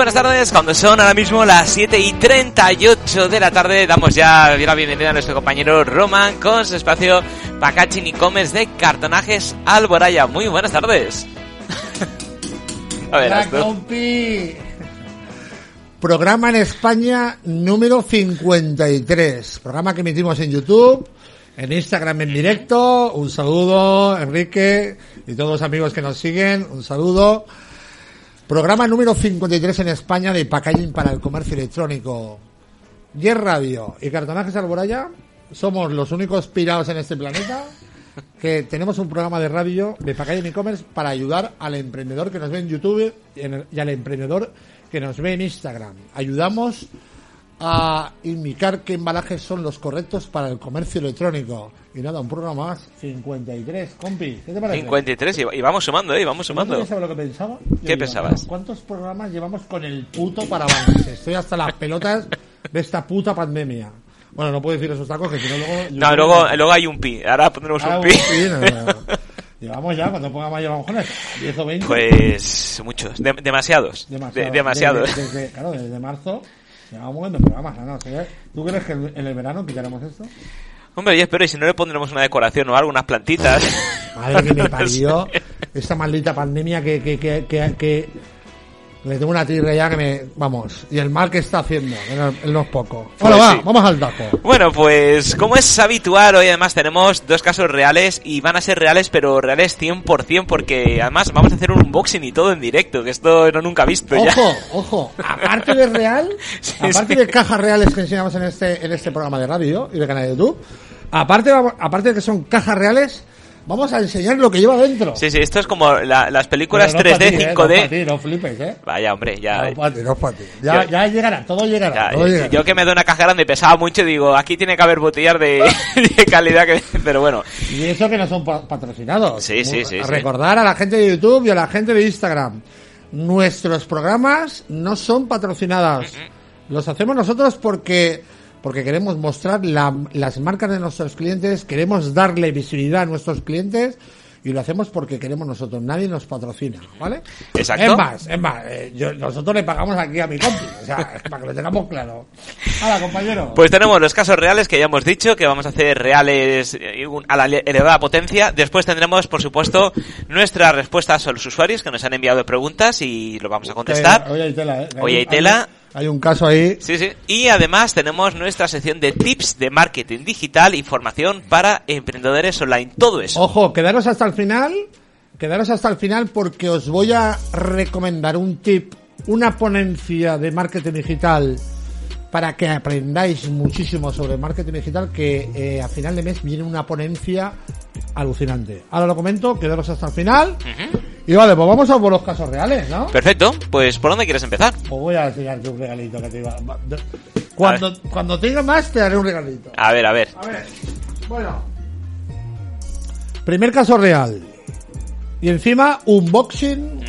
Buenas tardes, cuando son ahora mismo las 7 y 38 de la tarde, damos ya la bienvenida a nuestro compañero Roman con su espacio Packaging y Commerce de cartonajes Alboraya. Muy buenas tardes. a ver, compi. Programa en España número 53. Programa que emitimos en YouTube, en Instagram en directo. Un saludo, Enrique, y todos los amigos que nos siguen. Un saludo. Programa número 53 en España de packaging para el comercio electrónico. Yes Radio y Cartonajes Alboraya somos los únicos pirados en este planeta que tenemos un programa de radio de packaging e-commerce para ayudar al emprendedor que nos ve en YouTube y al emprendedor que nos ve en Instagram. Ayudamos a indicar qué embalajes son los correctos para el comercio electrónico. Y nada, un programa más, 53, compi. ¿Qué te parece? 53, y vamos sumando, ¿eh? Vamos sumando. ¿Sabes lo que pensaba? ¿Qué pensabas? ¿Cuántos programas llevamos con el puto parabanques? Estoy hasta las pelotas de esta puta pandemia. Bueno, no puedo decir esos tacos que si no luego... No, luego, luego hay un pi. Ahora pondremos un pi. Llevamos ya, cuando ponga más llevamos con esto? ¿10 o 20? Pues muchos, demasiados. demasiados. Desde, claro, desde marzo Llevamos viendo programas, ¿no? ¿Tú crees que en el verano quitaremos esto? Hombre, yo espero, y si no le pondremos una decoración o algo, unas plantitas. Madre que me parió esta maldita pandemia que, que, que, que, le tengo una tirre ya que me. Vamos. Y el mal que está haciendo. Él no es poco. Bueno, pues va, vamos al dato. Bueno, pues como es habitual, hoy además tenemos dos casos reales y van a ser reales, pero reales 100% porque además vamos a hacer un unboxing y todo en directo, que esto no nunca he visto ojo, ya. Ojo, ojo. Aparte de real, aparte de cajas reales que enseñamos en este, en este programa de radio y de canal de YouTube, aparte, aparte de que son cajas reales Vamos a enseñar lo que lleva dentro. Sí, sí, esto es como las películas 3D, 5D. Eh, no, flipes, ¿eh? Vaya, hombre, ya. No para no Ya, ya, llegará, todo llegará. yo, que me doy una caja grande y pesaba mucho, digo, aquí tiene que haber botellas de, calidad, que, pero bueno. Y eso que no son patrocinados. Sí, sí, sí. recordar a la gente de YouTube y a la gente de Instagram. Nuestros programas no son patrocinados. Los hacemos nosotros porque porque queremos mostrar las marcas de nuestros clientes, queremos darle visibilidad a nuestros clientes y lo hacemos porque queremos nosotros, nadie nos patrocina, ¿vale? Exacto. Es más, es más, eh, nosotros le pagamos aquí a mi compi, o sea, para que lo tengamos claro. Hola, compañero. Pues tenemos los casos reales que ya hemos dicho, que vamos a hacer reales eh, a la elevada potencia. Después tendremos, por supuesto, nuestras respuestas a los usuarios que nos han enviado preguntas y lo vamos a contestar. Hoy hay tela, ¿eh? Hoy hay tela. Hay un caso ahí. Sí, sí. Y además tenemos nuestra sección de tips de marketing digital y formación para emprendedores online. Todo eso. Ojo, quedaros hasta el final. Quedaros hasta el final porque os voy a recomendar un tip, una ponencia de marketing digital para que aprendáis muchísimo sobre marketing digital que eh, a final de mes viene una ponencia alucinante. Ahora lo comento, quedaros hasta el final. Y vale, pues vamos a por los casos reales, ¿no? Perfecto, pues ¿por dónde quieres empezar? Pues voy a enseñarte un regalito que te iba... Cuando, cuando tenga más te daré un regalito. A ver, a ver. A ver, bueno. Primer caso real. Y encima, unboxing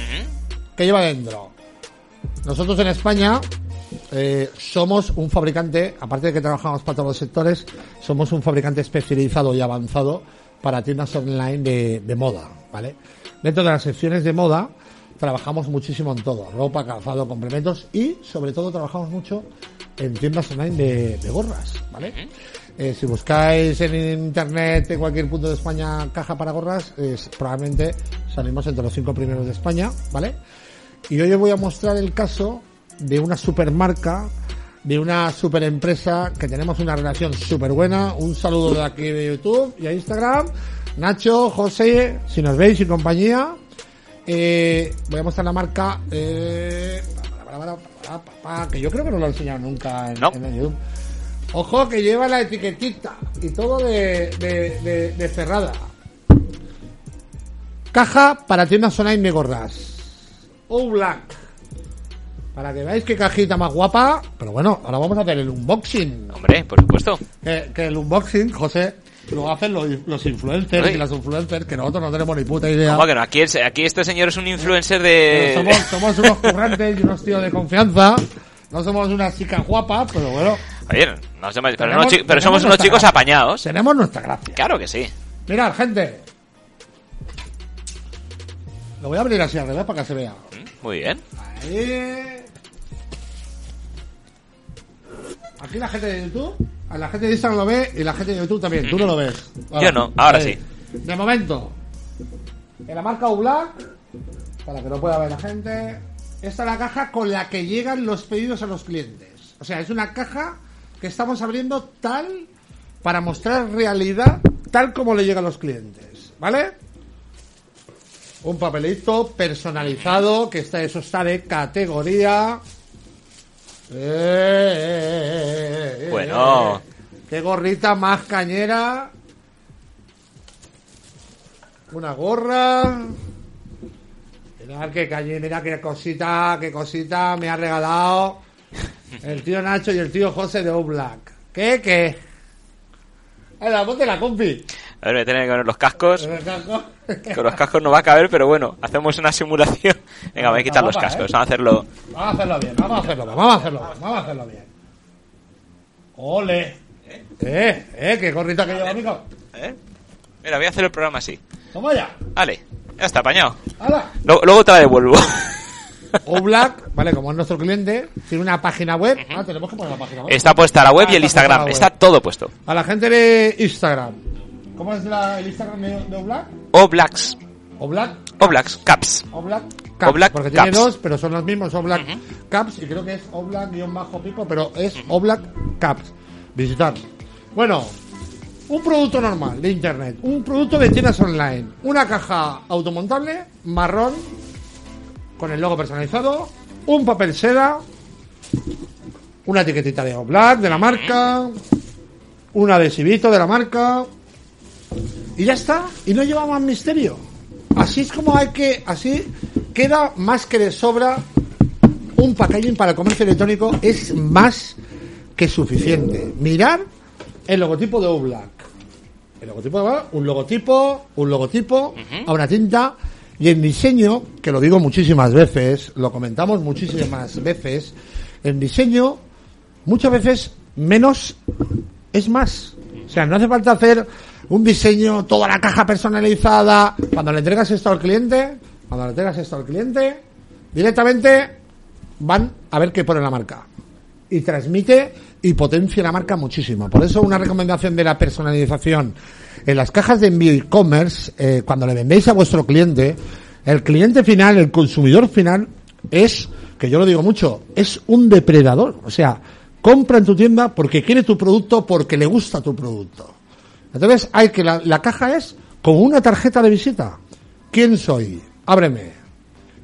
que lleva dentro. Nosotros en España eh, somos un fabricante, aparte de que trabajamos para todos los sectores, somos un fabricante especializado y avanzado para tiendas online de, moda, ¿vale? Dentro de las secciones de moda trabajamos muchísimo en todo, ropa, calzado, complementos y sobre todo trabajamos mucho en tiendas online de, gorras, ¿vale? Eh, si buscáis en internet en cualquier punto de España caja para gorras, probablemente salimos entre los cinco primeros de España, ¿vale? Y hoy os voy a mostrar el caso de una supermarca, de una super empresa que tenemos una relación súper buena. Un saludo de aquí de YouTube y a Instagram. Nacho, José, si nos veis y compañía. Eh, voy a mostrar la marca. Eh, que yo creo que no lo he enseñado nunca en, YouTube. Ojo que lleva la etiquetita y todo de, de, de cerrada. Caja para tiendas online de gorras. All Black. Para que veáis qué cajita más guapa. Pero bueno, ahora vamos a hacer el unboxing. Hombre, por supuesto. Que, el unboxing, José, lo hacen los, los influencers y las influencers que nosotros no tenemos ni puta idea. ¿Cómo que? Aquí, este señor es un influencer de... Somos, unos currantes y unos tíos de confianza. No somos una chica guapa pero bueno... Oye, no somos, pero, pero somos unos chicos apañados. Tenemos nuestra gracia. Claro que sí. Mirad, gente. Lo voy a abrir así al revés para que se vea. Mm, muy bien. Ahí. Aquí la gente de YouTube a la gente de Instagram lo ve y la gente de YouTube también. Tú no lo ves. Yo no, ahora Ahí. De momento, en la marca Black, para que no pueda ver la gente, esta es la caja con la que llegan los pedidos a los clientes. O sea, es una caja que estamos abriendo tal para mostrar realidad tal como le llegan a los clientes. ¿Vale? Un papelito personalizado, que está, eso está de categoría. Eh, eh, eh, eh, Bueno. eh. Qué gorrita más cañera. Una gorra. Mirad qué cañe, mira qué cosita, qué cosita me ha regalado el tío Nacho y el tío José de Oblak. ¿Qué, qué? Venga, ponte la compi. A ver, voy a tener que poner los cascos. Con los cascos no va a caber, pero bueno, hacemos una simulación. Venga, voy a quitar los cascos, vamos a hacerlo. Vamos a hacerlo bien, vamos a hacerlo bien, vamos a hacerlo bien, vamos a hacerlo bien. Ole. Eh, eh, qué gorrita que lleva, amigo. ¿Eh? Mira, voy a hacer el programa así. Toma ya. Vale, ya está apañado. ¡Hala! Luego, luego te la devuelvo. Oblak, vale, como es nuestro cliente, tiene una página web. Ah, tenemos que poner la página web. Está puesta la web y el Instagram. Está todo puesto. A la gente de Instagram. ¿Cómo es la- el Instagram de, de Oblak? Oblaks. Oblak. Oblaks, caps. Oblak Caps, Oblak porque tiene dos, pero son los mismos Oblak Caps y creo que es Oblak-Pipo, pero es Oblak Caps. Visitar. Bueno, un producto normal de internet, un producto de tiendas online, una caja automontable marrón con el logo personalizado, un papel seda, una etiquetita de Oblak de la marca, un adhesivito de la marca y ya está, y no lleva más misterio. Así es como hay que, así queda más que de sobra un packaging para el comercio electrónico es más que suficiente. Mirar el logotipo de Oblak. El logotipo de Oblak, un logotipo, un logotipo, a una tinta y en diseño, que lo digo muchísimas veces, lo comentamos muchísimas veces, en diseño muchas veces menos es más. O sea, no hace falta hacer un diseño, toda la caja personalizada. Cuando le entregas esto al cliente, cuando le entregas esto al cliente, directamente van a ver qué pone la marca. Y transmite y potencia la marca muchísimo. Por eso una recomendación de la personalización. En las cajas de envío e-commerce, eh, cuando le vendéis a vuestro cliente, el cliente final, el consumidor final, es, que yo lo digo mucho, es un depredador. O sea, compra en tu tienda porque quiere tu producto, porque le gusta tu producto. Entonces hay que la, la caja es como una tarjeta de visita. ¿Quién soy? Ábreme.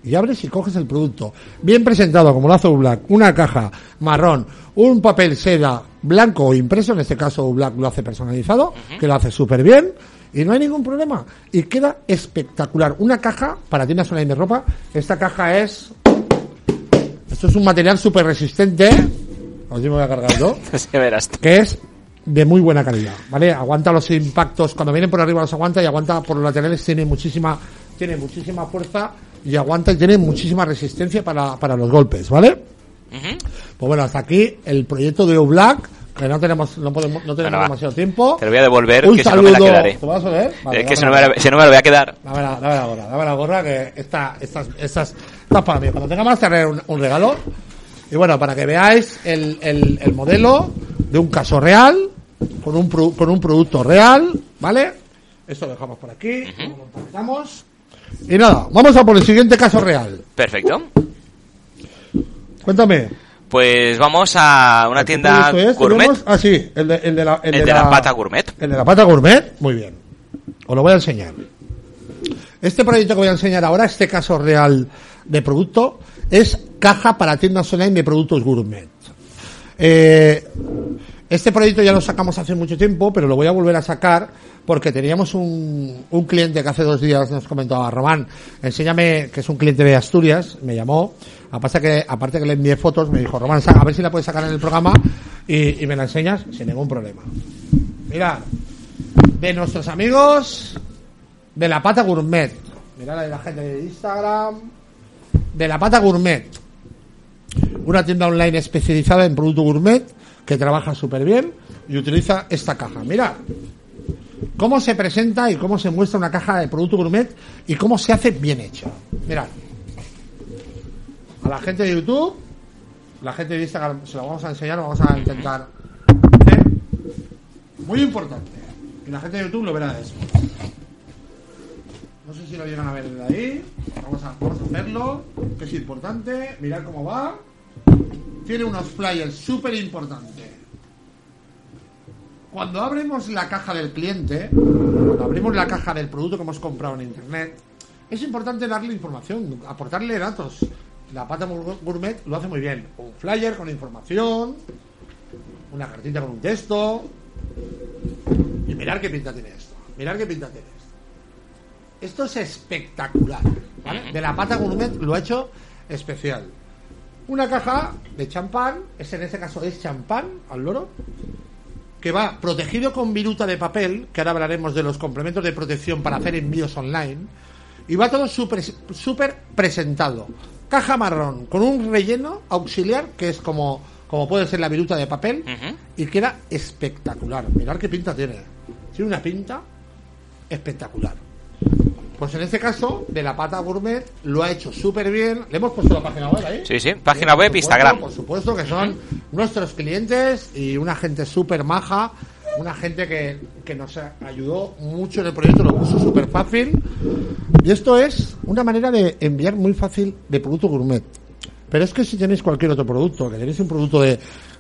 Y abres y coges el producto. Bien presentado, como lo hace Black. Una caja marrón, un papel seda blanco o impreso, en este caso Black lo hace personalizado, que lo hace súper bien. Y no hay ningún problema. Y queda espectacular. Una caja para tiendas online de ropa. Esta caja es... Esto es un material súper resistente. A ver si me voy a cargar yo Así verás. que es de muy buena calidad, ¿vale? Aguanta los impactos, cuando vienen por arriba los aguanta y aguanta por los laterales, tiene muchísima, tiene muchísima fuerza y aguanta y tiene muchísima resistencia para, para los golpes, ¿vale? Ujú. Pues bueno, hasta aquí el proyecto de Black, que no tenemos, no podemos, no tenemos Bueno, demasiado tiempo. Te lo voy a devolver, Un que si no me la saludo. quedaré. ¿Te vas a ver? Vale, es que si dame no, me la, no me la voy a quedar. Dame la, dame la gorra, dame la gorra que esta, estas, estas, estas para mí. Cuando tenga más te haré un, un regalo. Y bueno, para que veáis el, el, el modelo de un caso real, con un, pro- con un producto real, ¿vale? Esto lo dejamos por aquí, lo montamos. Y nada, vamos a por el siguiente caso real. Perfecto. Cuéntame. Pues vamos a una ¿qué tienda es? gourmet. Tenemos- Ah, sí, el de, el de la, el El de la pata gourmet. El de la pata gourmet, muy bien. Os lo voy a enseñar. Este proyecto que voy a enseñar ahora, este caso real de producto, es caja para tiendas online de productos gourmet. Eh, este proyecto ya lo sacamos hace mucho tiempo, pero lo voy a volver a sacar porque teníamos un, un cliente que hace dos días nos comentaba, Román, enséñame, que es un cliente de Asturias, me llamó, aparte que, aparte que le envié fotos, me dijo, Román, a ver si la puedes sacar en el programa y, y me la enseñas sin ningún problema. Mira, de nuestros amigos de la pata gourmet. Mira la de la gente de Instagram. De la pata gourmet. Una tienda online especializada en producto gourmet que trabaja súper bien y utiliza esta caja. Mira cómo se presenta y cómo se muestra una caja de producto gourmet y cómo se hace bien hecho. Mirad. A la gente de YouTube, la gente de Instagram se lo vamos a enseñar, vamos a intentar Muy importante. Y la gente de YouTube lo verá eso. No sé si lo llegan a ver de ahí. Vamos a, vamos a verlo, que es importante. Mirad cómo va. Tiene unos flyers súper importantes. Cuando abrimos la caja del cliente, cuando abrimos la caja del producto que hemos comprado en internet, es importante darle información, aportarle datos. La pata gourmet lo hace muy bien. Un flyer con información, una cartita con un texto. Y mirar qué pinta tiene esto. Mirar qué pinta tiene esto. Esto es espectacular. ¿vale? De la pata gourmet lo ha hecho especial. Una caja de champán, es en este caso es champán al loro, que va protegido con viruta de papel, que ahora hablaremos de los complementos de protección para hacer envíos online, y va todo súper super presentado. Caja marrón, con un relleno auxiliar, que es como, como puede ser la viruta de papel, y queda espectacular. Mirad qué pinta tiene. Tiene una pinta espectacular. Pues en este caso, de la pata gourmet, lo ha hecho súper bien. Le hemos puesto la página web ahí. Sí, sí, página web, Instagram. Por supuesto que son nuestros clientes y una gente súper maja, una gente que, que, nos ayudó mucho en el proyecto, lo puso súper fácil. Y esto es una manera de enviar muy fácil de producto gourmet. Pero es que si tenéis cualquier otro producto, que tenéis un producto de,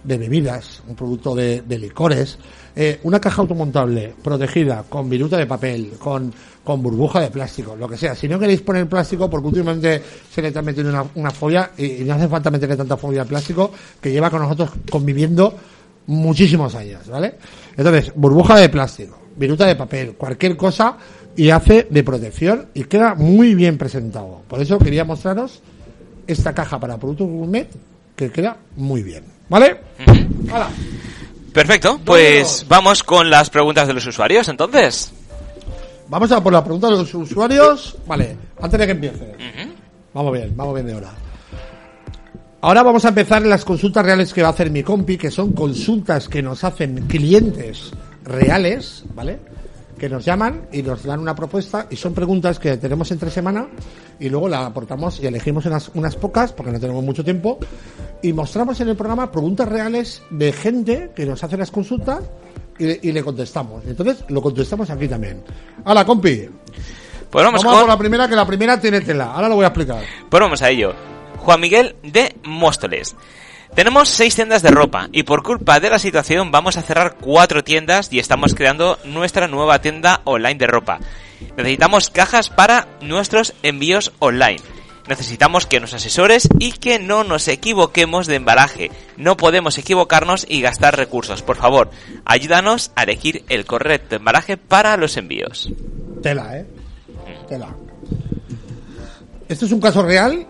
de bebidas, un producto de, de licores, eh, una caja automontable protegida con viruta de papel, con, con burbuja de plástico, lo que sea. Si no queréis poner plástico, porque últimamente se le está metiendo una, una folla y, no hace falta meterle tanta folla de plástico que lleva con nosotros conviviendo muchísimos años, ¿vale? Entonces, burbuja de plástico, viruta de papel, cualquier cosa y hace de protección y queda muy bien presentado. Por eso quería mostraros esta caja para productos gourmet que queda muy bien. ¿Vale? Perfecto, pues vamos con las preguntas de los usuarios entonces. Vamos a por la pregunta de los usuarios. Vale, antes de que empiece. Vamos bien, vamos bien de hora. Ahora vamos a empezar las consultas reales que va a hacer mi compi, que son consultas que nos hacen clientes reales, ¿vale? Que nos llaman y nos dan una propuesta y son preguntas que tenemos entre semana y luego la aportamos y elegimos unas, unas pocas porque no tenemos mucho tiempo y mostramos en el programa preguntas reales de gente que nos hace las consultas y, le contestamos. Entonces lo contestamos aquí también. Hola, compi. Pues vamos, vamos con... la primera, que la primera tiene tela. Ahora lo voy a explicar. Pues vamos a ello. Juan Miguel de Móstoles. Tenemos seis tiendas de ropa y por culpa de la situación vamos a cerrar cuatro tiendas y estamos creando nuestra nueva tienda online de ropa. Necesitamos cajas para nuestros envíos online. Necesitamos que nos asesores y que no nos equivoquemos de embalaje. No podemos equivocarnos y gastar recursos. Por favor, ayúdanos a elegir el correcto embalaje para los envíos. Tela, ¿eh? Tela. Esto es un caso real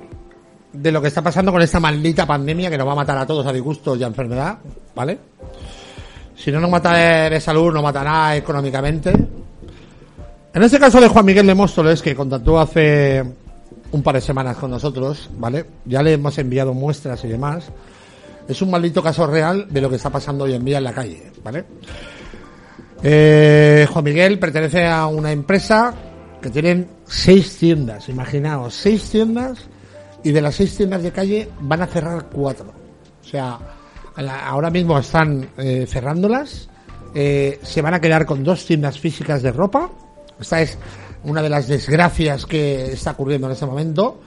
de lo que está pasando con esta maldita pandemia que nos va a matar a todos a disgustos y a enfermedad, ¿vale? Si no nos mata de salud, nos matará económicamente. En este caso de Juan Miguel de Móstoles, que contactó hace un par de semanas con nosotros, ¿vale? Ya le hemos enviado muestras y demás. Es un maldito caso real de lo que está pasando hoy en día en la calle, ¿vale? Eh, Juan Miguel pertenece a una empresa que tienen seis tiendas, imaginaos, seis tiendas y de las seis tiendas de calle van a cerrar cuatro. O sea, ahora mismo están eh, cerrándolas. Eh, se van a quedar con dos tiendas físicas de ropa. Esta es una de las desgracias que está ocurriendo en este momento.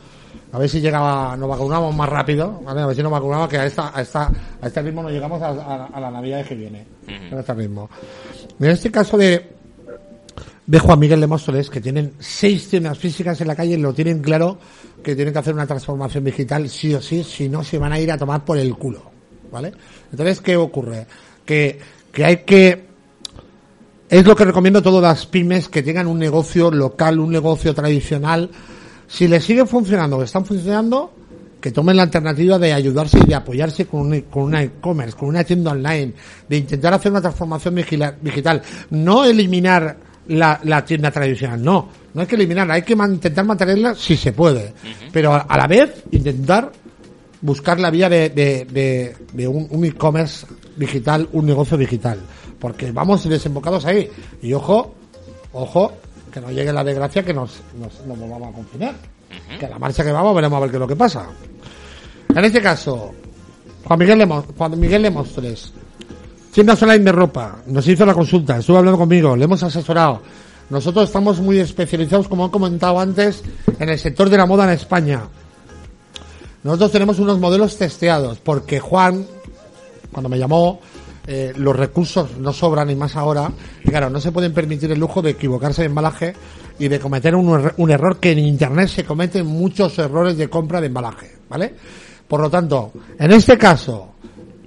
A ver si llegaba, nos vacunamos más rápido, A ver si nos vacunamos que a esta, a esta, a este ritmo no llegamos a, la Navidad que viene. En este ritmo. En este caso de, de Juan Miguel de Móstoles, que tienen seis tiendas físicas en la calle, lo tienen claro que tienen que hacer una transformación digital sí o sí, si no se van a ir a tomar por el culo, ¿vale? Entonces, ¿qué ocurre? Que, que hay que, es lo que recomiendo a todas las pymes que tengan un negocio local, un negocio tradicional, si les sigue funcionando, que están funcionando, que tomen la alternativa de ayudarse y de apoyarse con un, con una e-commerce, con una tienda online, de intentar hacer una transformación digital, no eliminar la, la, tienda tradicional. No, no hay que eliminarla, hay que intentar mantenerla si se puede, pero a, la vez intentar buscar la vía de, de, de, de un, e-commerce digital, un negocio digital, porque vamos desembocados ahí. Y ojo, ojo, que no llegue la desgracia que nos, nos, nos volvamos a confinar. Que a la marcha que vamos veremos a ver qué es lo que pasa. En este caso, Juan Miguel Lemos, Juan Miguel Tienda online de ropa, nos hizo la consulta, estuvo hablando conmigo, le hemos asesorado. Nosotros estamos muy especializados, como han comentado antes, en el sector de la moda en España. Nosotros tenemos unos modelos testeados, porque Juan, cuando me llamó, eh, los recursos no sobran y más ahora. Y claro, no se pueden permitir el lujo de equivocarse de embalaje y de cometer un, un, error que en Internet se cometen muchos errores de compra de embalaje, ¿vale? Por lo tanto, en este caso,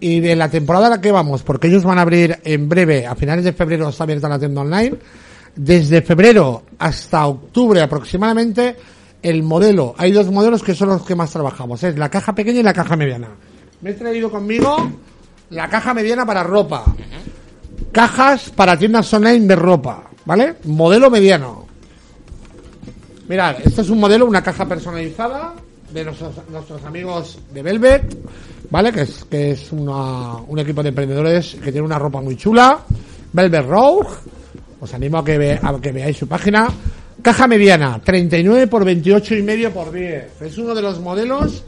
y de la temporada a la que vamos, porque ellos van a abrir en breve, a finales de febrero está abierta la tienda online, desde febrero hasta octubre aproximadamente, el modelo, hay dos modelos que son los que más trabajamos, es la caja pequeña y la caja mediana. Me he traído conmigo la caja mediana para ropa, cajas para tiendas online de ropa, ¿vale? Modelo mediano. Mirad, este es un modelo, una caja personalizada de nuestros, nuestros amigos de Velvet, ¿vale? Que es, que es una- un equipo de emprendedores que tiene una ropa muy chula. Velvet Rogue. Os animo a que, ve- a que veáis su página. Caja mediana, 39 por 28 y medio por 10. Es uno de los modelos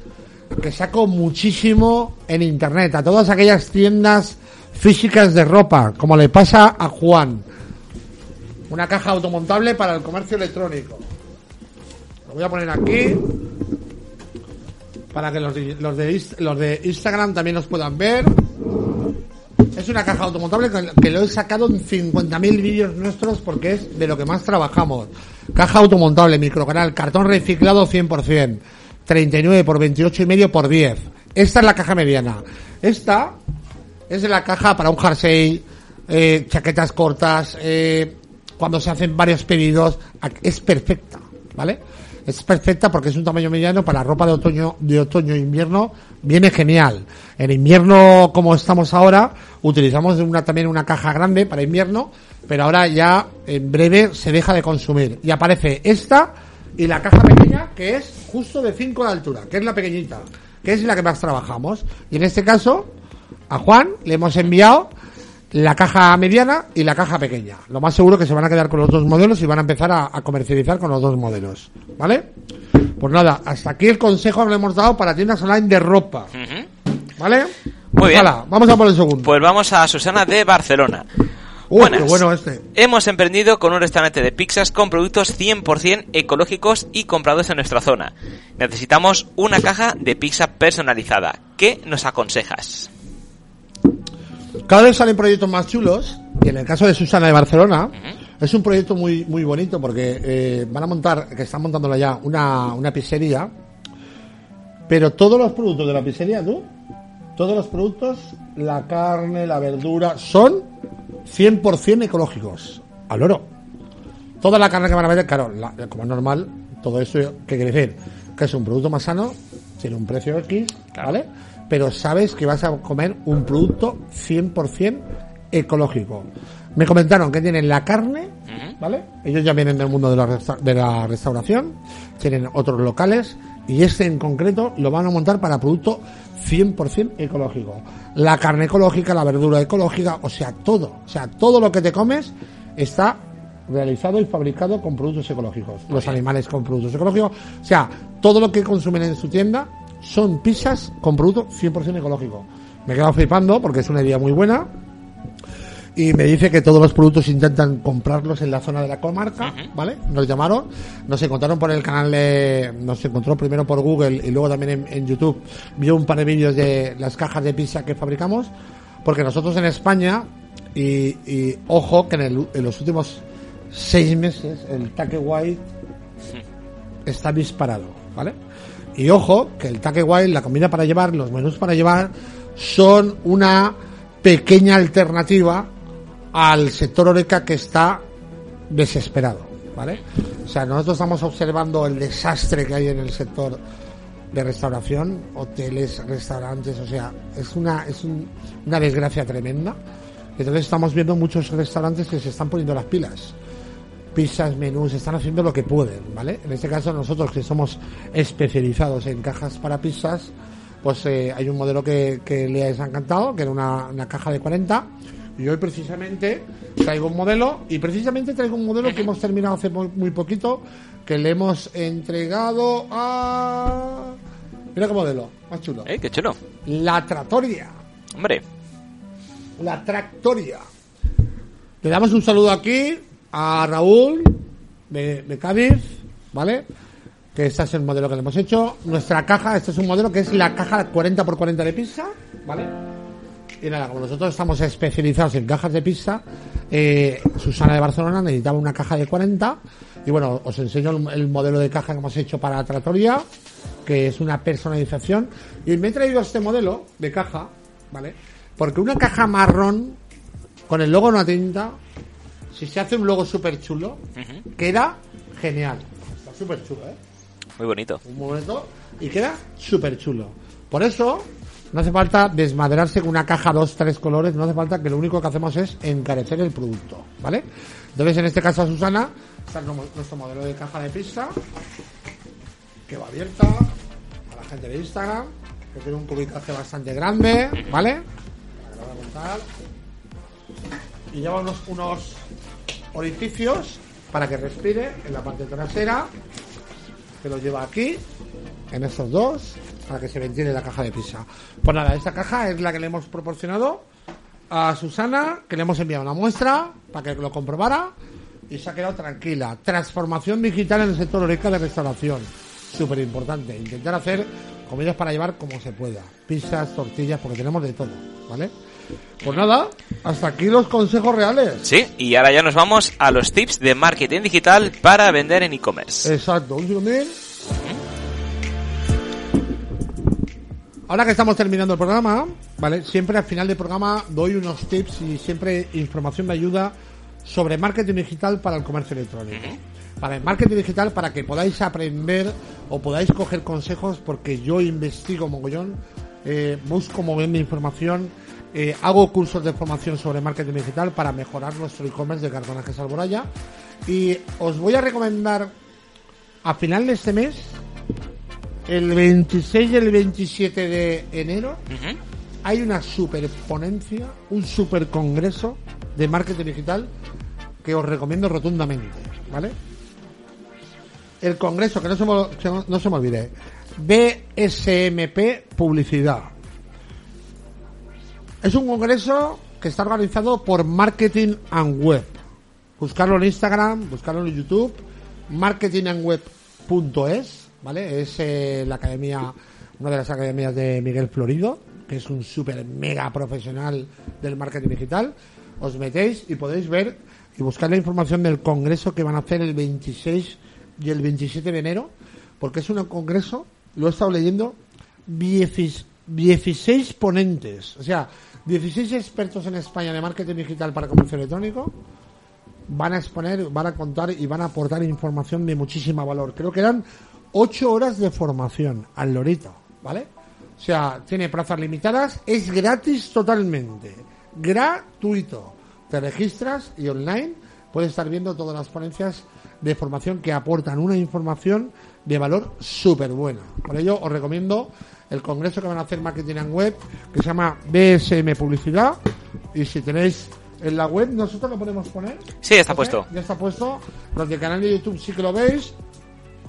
que saco muchísimo en internet a todas aquellas tiendas físicas de ropa, como le pasa a Juan. Una caja automontable para el comercio electrónico. Lo voy a poner aquí para que los de, los de, los de Instagram también los puedan ver. Es una caja automontable que, lo he sacado en 50.000 vídeos nuestros porque es de lo que más trabajamos. Caja automontable, microcanal, cartón reciclado 100%, 39 por 28 y medio por 10. Esta es la caja mediana. Esta es la caja para un jersey, eh, chaquetas cortas, eh, cuando se hacen varios pedidos, es perfecta, ¿vale? Es perfecta porque es un tamaño mediano para ropa de otoño, de otoño e invierno, viene genial. En invierno, como estamos ahora, utilizamos una, también una caja grande para invierno, pero ahora ya en breve se deja de consumir. Y aparece esta y la caja pequeña, que es justo de 5 de altura, que es la pequeñita, que es la que más trabajamos. Y en este caso, a Juan le hemos enviado la caja mediana y la caja pequeña. Lo más seguro que se van a quedar con los dos modelos y van a empezar a, a comercializar con los dos modelos. ¿Vale? Pues nada, hasta aquí el consejo que le hemos dado para tiendas online de ropa. ¿Vale? Muy bien. Hala, vamos a por el segundo. Pues vamos a Susana de Barcelona. Uy, Buenas. qué bueno este. Hemos emprendido con un restaurante de pizzas con productos 100% ecológicos y comprados en nuestra zona. Necesitamos una caja de pizza personalizada. ¿Qué nos aconsejas? Cada vez salen proyectos más chulos y en el caso de Susana de Barcelona es un proyecto muy muy bonito porque eh, van a montar, que están montándola ya, una, una pizzería, pero todos los productos de la pizzería, tú, todos los productos, la carne, la verdura, son 100% ecológicos, al oro. Toda la carne que van a vender, claro, la- como es normal, todo eso, ¿qué quiere decir? Que es un producto más sano, tiene un precio X. ¿vale? Pero sabes que vas a comer un producto 100% ecológico. Me comentaron que tienen la carne, ¿vale? Ellos ya vienen del mundo de la, resta- de la restauración, tienen otros locales y este en concreto lo van a montar para producto 100% ecológico. La carne ecológica, la verdura ecológica, o sea, todo, o sea, todo lo que te comes está realizado y fabricado con productos ecológicos. Los animales con productos ecológicos, o sea, todo lo que consumen en su tienda son pizzas con producto 100% ecológico. Me he quedado flipando porque es una idea muy buena y me dice que todos los productos intentan comprarlos en la zona de la comarca, ¿vale? Nos llamaron, nos encontraron por el canal de, nos encontró primero por Google y luego también en, en YouTube, vio un par de vídeos de las cajas de pizza que fabricamos, porque nosotros en España, y, y ojo que en, el- en los últimos seis meses el Take White está disparado, ¿vale? Y ojo que el Take White, la comida para llevar, los menús para llevar, son una pequeña alternativa al sector Oreca que está desesperado, ¿vale? O sea, nosotros estamos observando el desastre que hay en el sector de restauración, hoteles, restaurantes, o sea, es una es un- una desgracia tremenda. Entonces estamos viendo muchos restaurantes que se están poniendo las pilas pizzas, menús, están haciendo lo que pueden, ¿vale? En este caso nosotros que somos especializados en cajas para pizzas, pues eh, hay un modelo que, que le ha encantado, que era una, una caja de 40, y hoy precisamente traigo un modelo, y precisamente traigo un modelo que hemos terminado hace muy, poquito, que le hemos entregado a... Mira qué modelo, más chulo. ¿Eh? Qué chulo. La Trattoria. Hombre, la Tractoria. Le damos un saludo aquí a Raúl de, de Cádiz, ¿vale? Que este es el modelo que le hemos hecho. Nuestra caja, este es un modelo que es la caja 40x40 de pizza, ¿vale? Y nada, como nosotros estamos especializados en cajas de pizza, eh, Susana de Barcelona necesitaba una caja de 40. Y bueno, os enseño el, el modelo de caja que hemos hecho para la Trattoria, que es una personalización. Y me he traído este modelo de caja, ¿vale? Porque una caja marrón con el logo una tinta, si se hace un logo súper chulo, queda genial. Está súper chulo, ¿eh? Muy bonito. Un momento y queda súper chulo. Por eso no hace falta desmadrarse con una caja dos, tres colores, no hace falta que lo único que hacemos es encarecer el producto, ¿vale? Entonces en este caso a Susana está nuestro modelo de caja de pizza que va abierta a la gente de Instagram, que tiene un cubicaje bastante grande, ¿vale? Y lleva unos, unos orificios para que respire en la parte trasera que lo lleva aquí, en estos dos, para que se ventile la caja de pizza. Pues nada, esta caja es la que le hemos proporcionado a Susana, que le hemos enviado una muestra para que lo comprobara y se ha quedado tranquila. Transformación digital en el sector oreca de restauración. Súper importante. Intentar hacer comidas para llevar como se pueda. Pizzas, tortillas, porque tenemos de todo, ¿vale? Pues nada, hasta aquí los consejos reales. Sí, y ahora ya nos vamos a los tips de marketing digital para vender en e-commerce. Exacto, un Ahora que estamos terminando el programa, ¿vale? Siempre al final del programa doy unos tips y siempre información de ayuda sobre marketing digital para el comercio electrónico. Para el marketing digital, para que podáis aprender o podáis coger consejos, porque yo investigo mogollón, eh, busco moverme información, eh, hago cursos de formación sobre marketing digital para mejorar nuestro e-commerce de cartonajes Alboraya. Y os voy a recomendar a final de este mes, el 26 y el 27 de enero, hay una super ponencia, un super congreso de marketing digital que os recomiendo rotundamente, ¿vale? El congreso, que no se me, no se me olvide, BSMP Publicidad. Es un congreso que está organizado por Marketing and Web. Buscarlo en Instagram, buscarlo en YouTube, marketingandweb.es, ¿vale? Es eh, la academia, una de las academias de Miguel Florido, que es un súper mega profesional del marketing digital. Os metéis y podéis ver y buscar la información del congreso que van a hacer el 26 y el 27 de enero, porque es un congreso, lo he estado leyendo, 16 16 ponentes, o sea, 16 expertos en España de marketing digital para comercio electrónico van a exponer, van a contar y van a aportar información de muchísima valor. Creo que eran 8 horas de formación al lorito, ¿vale? O sea, tiene plazas limitadas, es gratis totalmente, gratuito. Te registras y online puedes estar viendo todas las ponencias de formación que aportan una información de valor súper buena. Por ello os recomiendo el congreso que van a hacer Marketing and Web, que se llama BSM Publicidad. Y si tenéis en la web, nosotros lo podemos poner. Sí, está puesto. Ya está puesto. Los del canal de YouTube sí que lo veis.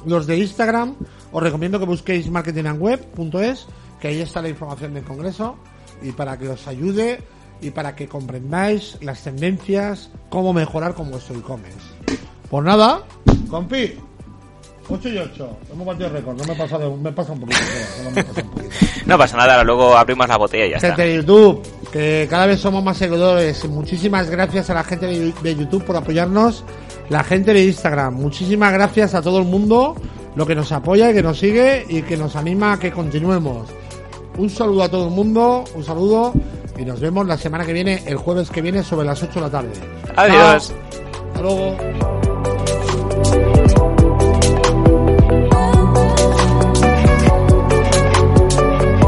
Los de Instagram, os recomiendo que busquéis marketingandweb.es, que ahí está la información del congreso, y para que os ayude y para que comprendáis las tendencias, cómo mejorar con vuestro e-commerce. Pues nada, compi, 8 y 8. Hemos batido récord, no me he pasado, me pasa un poquito. solo me pasa un poquito. No pasa nada, luego abrimos la botella y ya Gente está. de YouTube, que cada vez somos más seguidores. Muchísimas gracias a la gente de de YouTube por apoyarnos. La gente de Instagram, muchísimas gracias a todo el mundo, lo que nos apoya y que nos sigue y que nos anima a que continuemos. Un saludo a todo el mundo, un saludo y nos vemos la semana que viene, el jueves que viene, sobre las 8 de la tarde. Adiós. Hasta luego.